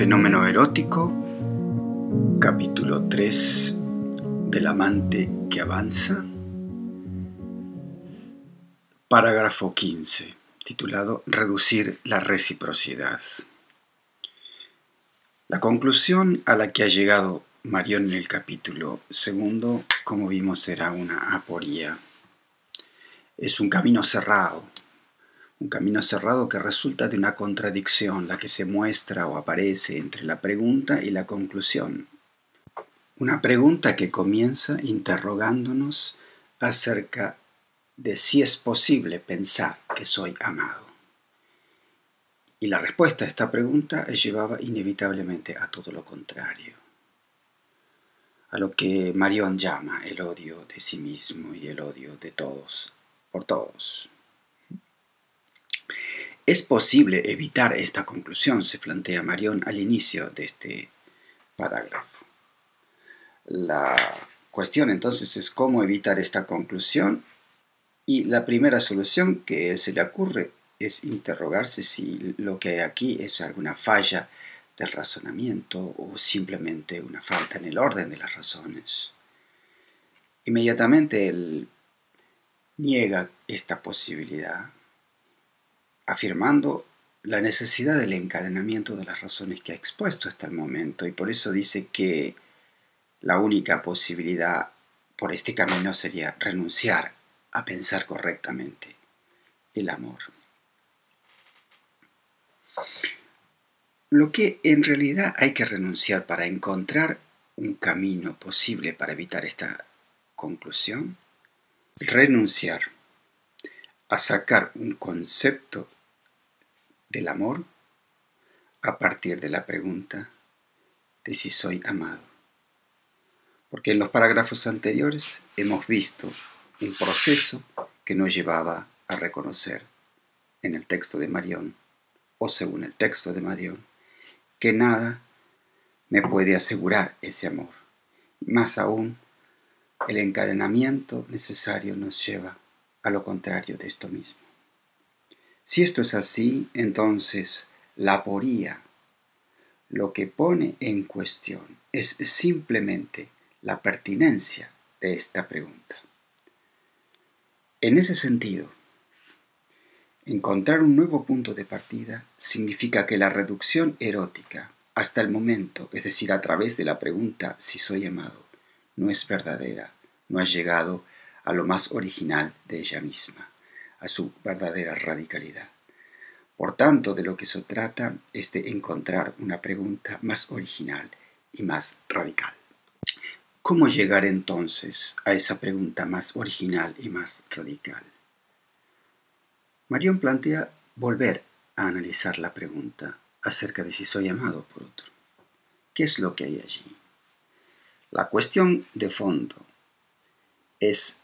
fenómeno erótico, capítulo 3 del amante que avanza, parágrafo 15, titulado Reducir la reciprocidad. La conclusión a la que ha llegado Marión en el capítulo segundo, como vimos, era una aporía. Es un camino cerrado, un camino cerrado que resulta de una contradicción, la que se muestra o aparece entre la pregunta y la conclusión. Una pregunta que comienza interrogándonos acerca de si es posible pensar que soy amado. Y la respuesta a esta pregunta llevaba inevitablemente a todo lo contrario, a lo que Marion llama el odio de sí mismo y el odio de todos, por todos. ¿Es posible evitar esta conclusión? se plantea Marión al inicio de este parágrafo. La cuestión entonces es cómo evitar esta conclusión y la primera solución que se le ocurre es interrogarse si lo que hay aquí es alguna falla del razonamiento o simplemente una falta en el orden de las razones. Inmediatamente él niega esta posibilidad afirmando la necesidad del encadenamiento de las razones que ha expuesto hasta el momento y por eso dice que la única posibilidad por este camino sería renunciar a pensar correctamente el amor. Lo que en realidad hay que renunciar para encontrar un camino posible para evitar esta conclusión, renunciar a sacar un concepto del amor a partir de la pregunta de si soy amado. Porque en los parágrafos anteriores hemos visto un proceso que nos llevaba a reconocer en el texto de Marión, o según el texto de Marión, que nada me puede asegurar ese amor. Más aún, el encadenamiento necesario nos lleva a lo contrario de esto mismo. Si esto es así, entonces la aporía lo que pone en cuestión es simplemente la pertinencia de esta pregunta. En ese sentido, encontrar un nuevo punto de partida significa que la reducción erótica hasta el momento, es decir, a través de la pregunta si soy amado, no es verdadera, no ha llegado a lo más original de ella misma a su verdadera radicalidad. Por tanto, de lo que se trata es de encontrar una pregunta más original y más radical. ¿Cómo llegar entonces a esa pregunta más original y más radical? Marión plantea volver a analizar la pregunta acerca de si soy amado por otro. ¿Qué es lo que hay allí? La cuestión de fondo es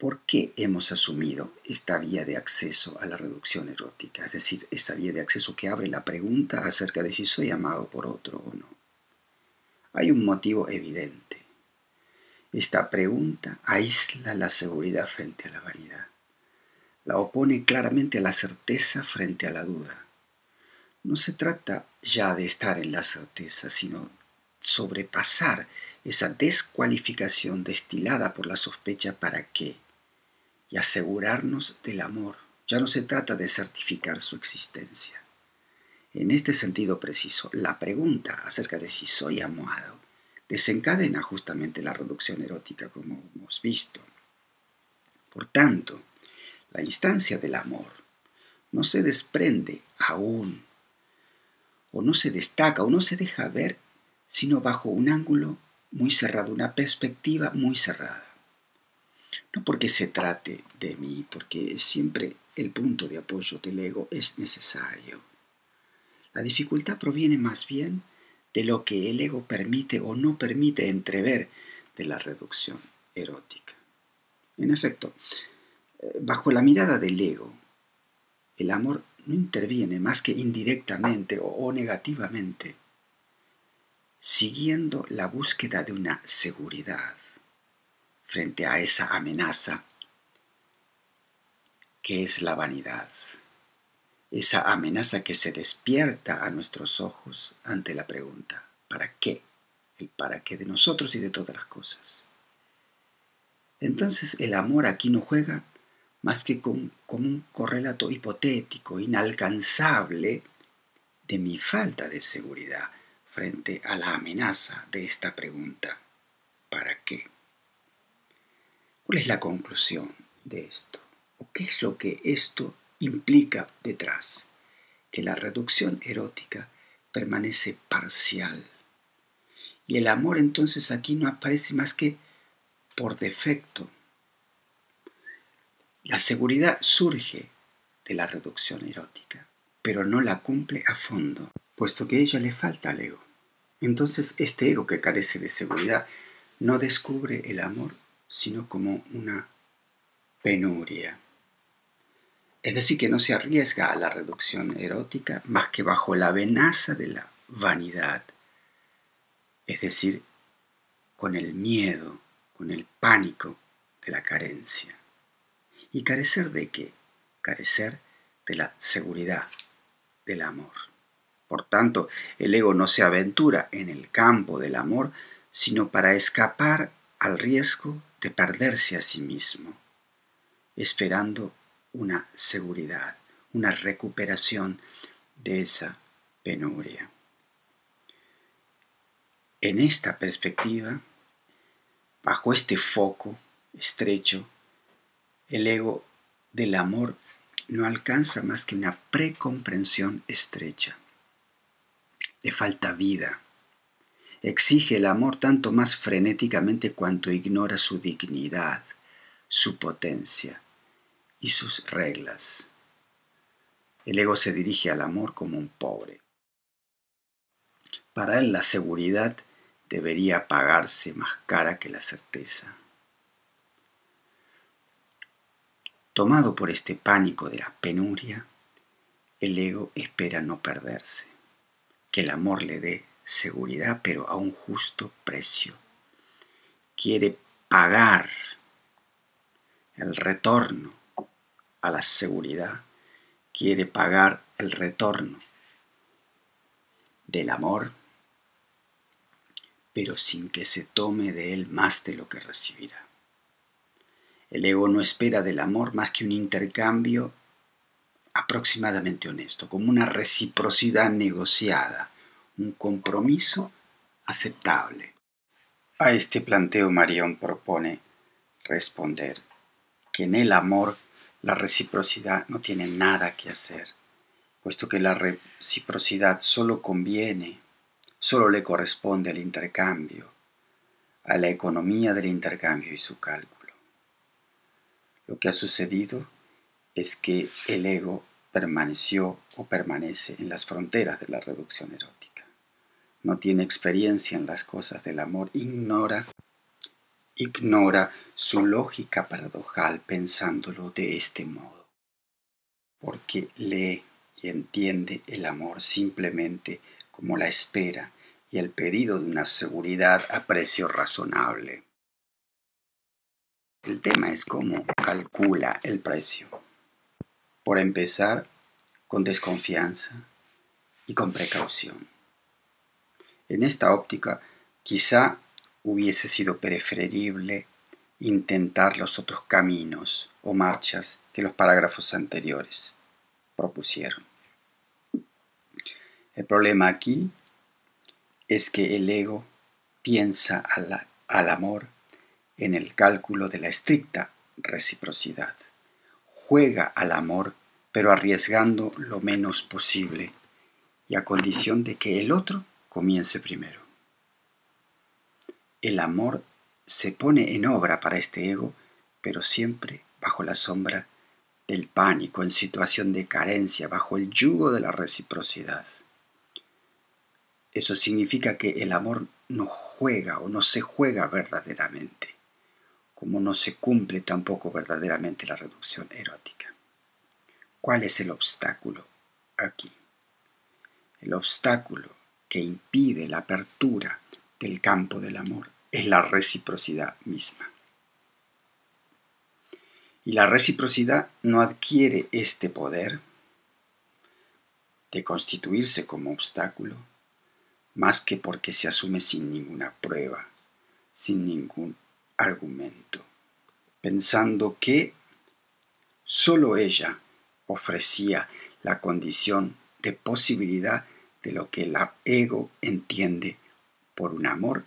¿por qué hemos asumido esta vía de acceso a la reducción erótica? Es decir, esa vía de acceso que abre la pregunta acerca de si soy amado por otro o no. Hay un motivo evidente. Esta pregunta aísla la seguridad frente a la vanidad. La opone claramente a la certeza frente a la duda. No se trata ya de estar en la certeza, sino sobrepasar esa descualificación destilada por la sospecha para que, y asegurarnos del amor. Ya no se trata de certificar su existencia. En este sentido preciso, la pregunta acerca de si soy amado desencadena justamente la reducción erótica como hemos visto. Por tanto, la instancia del amor no se desprende aún, o no se destaca, o no se deja ver, sino bajo un ángulo muy cerrado, una perspectiva muy cerrada. No porque se trate de mí, porque siempre el punto de apoyo del ego es necesario. La dificultad proviene más bien de lo que el ego permite o no permite entrever de la reducción erótica. En efecto, eh, bajo la mirada del ego, el amor no interviene más que indirectamente o, negativamente, siguiendo la búsqueda de una seguridad frente a esa amenaza que es la vanidad. esa amenaza que se despierta a nuestros ojos ante la pregunta, ¿para qué? El para qué de nosotros y de todas las cosas. Entonces el amor aquí no juega más que como un correlato hipotético, inalcanzable, de mi falta de seguridad frente a la amenaza de esta pregunta, ¿para qué? ¿Cuál es la conclusión de esto? ¿O qué es lo que esto implica detrás? Que la reducción erótica permanece parcial. Y el amor entonces aquí no aparece más que por defecto. La seguridad surge de la reducción erótica, pero no la cumple a fondo, puesto que ella le falta al ego. Entonces este ego que carece de seguridad no descubre el amor sino como una penuria. Es decir, que no se arriesga a la reducción erótica más que bajo la amenaza de la vanidad, es decir, con el miedo, con el pánico de la carencia. ¿Y carecer de qué? Carecer de la seguridad del amor. Por tanto, el ego no se aventura en el campo del amor, sino para escapar al riesgo de perderse a sí mismo, esperando una seguridad, una recuperación de esa penuria. En esta perspectiva, bajo este foco estrecho, el ego del amor no alcanza más que una precomprensión estrecha. Le falta vida, exige el amor tanto más frenéticamente cuanto ignora su dignidad, su potencia y sus reglas. El ego se dirige al amor como un pobre. Para él la seguridad debería pagarse más cara que la certeza. Tomado por este pánico de la penuria, el ego espera no perderse, que el amor le dé seguridad, pero a un justo precio. Quiere pagar el retorno a la seguridad, quiere pagar el retorno del amor, pero sin que se tome de él más de lo que recibirá. El ego no espera del amor más que un intercambio aproximadamente honesto, como una reciprocidad negociada, un compromiso aceptable. A este planteo Marión propone responder que en el amor la reciprocidad no tiene nada que hacer, puesto que la reciprocidad solo conviene, solo le corresponde al intercambio, a la economía del intercambio y su cálculo. Lo que ha sucedido es que el ego permaneció o permanece en las fronteras de la reducción erótica no tiene experiencia en las cosas del amor, ignora, ignora su lógica paradojal pensándolo de este modo, porque lee y entiende el amor simplemente como la espera y el pedido de una seguridad a precio razonable. El tema es cómo calcula el precio. Por empezar, con desconfianza y con precaución. En esta óptica, quizá hubiese sido preferible intentar los otros caminos o marchas que los parágrafos anteriores propusieron. El problema aquí es que el ego piensa al, amor en el cálculo de la estricta reciprocidad. Juega al amor, pero arriesgando lo menos posible y a condición de que el otro comience primero. El amor se pone en obra para este ego, pero siempre bajo la sombra del pánico, en situación de carencia, bajo el yugo de la reciprocidad. Eso significa que el amor no juega o no se juega verdaderamente, como no se cumple tampoco verdaderamente la reducción erótica. ¿Cuál es el obstáculo aquí? El obstáculo que impide la apertura del campo del amor es la reciprocidad misma. Y la reciprocidad no adquiere este poder de constituirse como obstáculo, más que porque se asume sin ninguna prueba, sin ningún argumento, pensando que sólo ella ofrecía la condición de posibilidad de lo que el ego entiende por un amor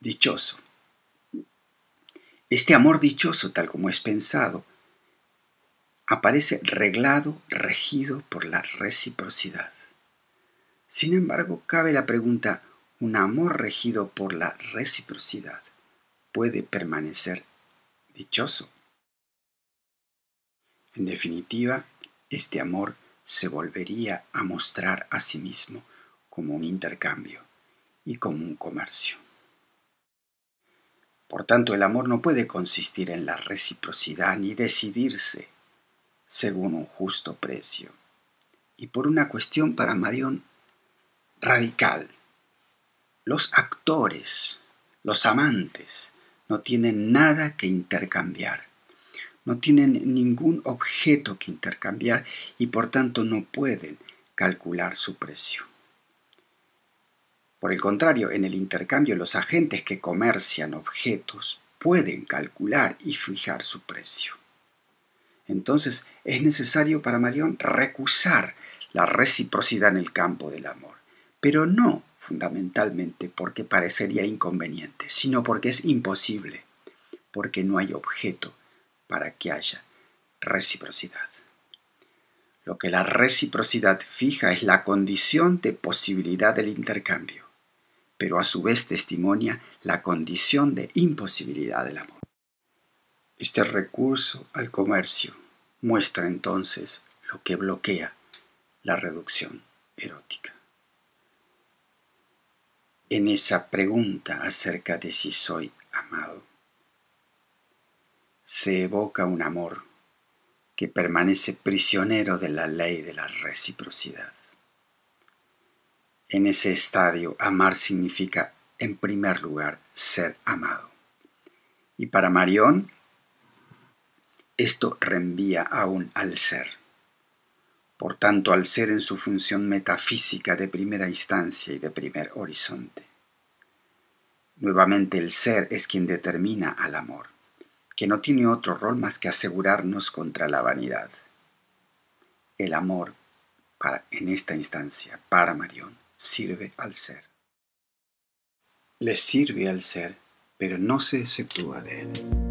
dichoso. Este amor dichoso, tal como es pensado, aparece reglado, regido por la reciprocidad. Sin embargo, cabe la pregunta, ¿un amor regido por la reciprocidad puede permanecer dichoso? En definitiva, este amor se volvería a mostrar a sí mismo como un intercambio y como un comercio. Por tanto, el amor no puede consistir en la reciprocidad ni decidirse según un justo precio. Y por una cuestión para Marión radical. Los actores, los amantes, no tienen nada que intercambiar. No tienen ningún objeto que intercambiar y por tanto no pueden calcular su precio. Por el contrario, en el intercambio los agentes que comercian objetos pueden calcular y fijar su precio. Entonces es necesario para Marión recusar la reciprocidad en el campo del amor, pero no fundamentalmente porque parecería inconveniente, sino porque es imposible, porque no hay objeto para que haya reciprocidad. Lo que la reciprocidad fija es la condición de posibilidad del intercambio pero a su vez testimonia la condición de imposibilidad del amor. Este recurso al comercio muestra entonces lo que bloquea la reducción erótica. En esa pregunta acerca de si soy amado, se evoca un amor que permanece prisionero de la ley de la reciprocidad. En ese estadio, amar significa, en primer lugar, ser amado. Y para Marión, esto reenvía aún al ser. Por tanto, al ser en su función metafísica de primera instancia y de primer horizonte. Nuevamente el ser es quien determina al amor, que no tiene otro rol más que asegurarnos contra la vanidad. El amor, para, en esta instancia, para Marión, sirve al ser. Le sirve al ser, pero no se exceptúa de él.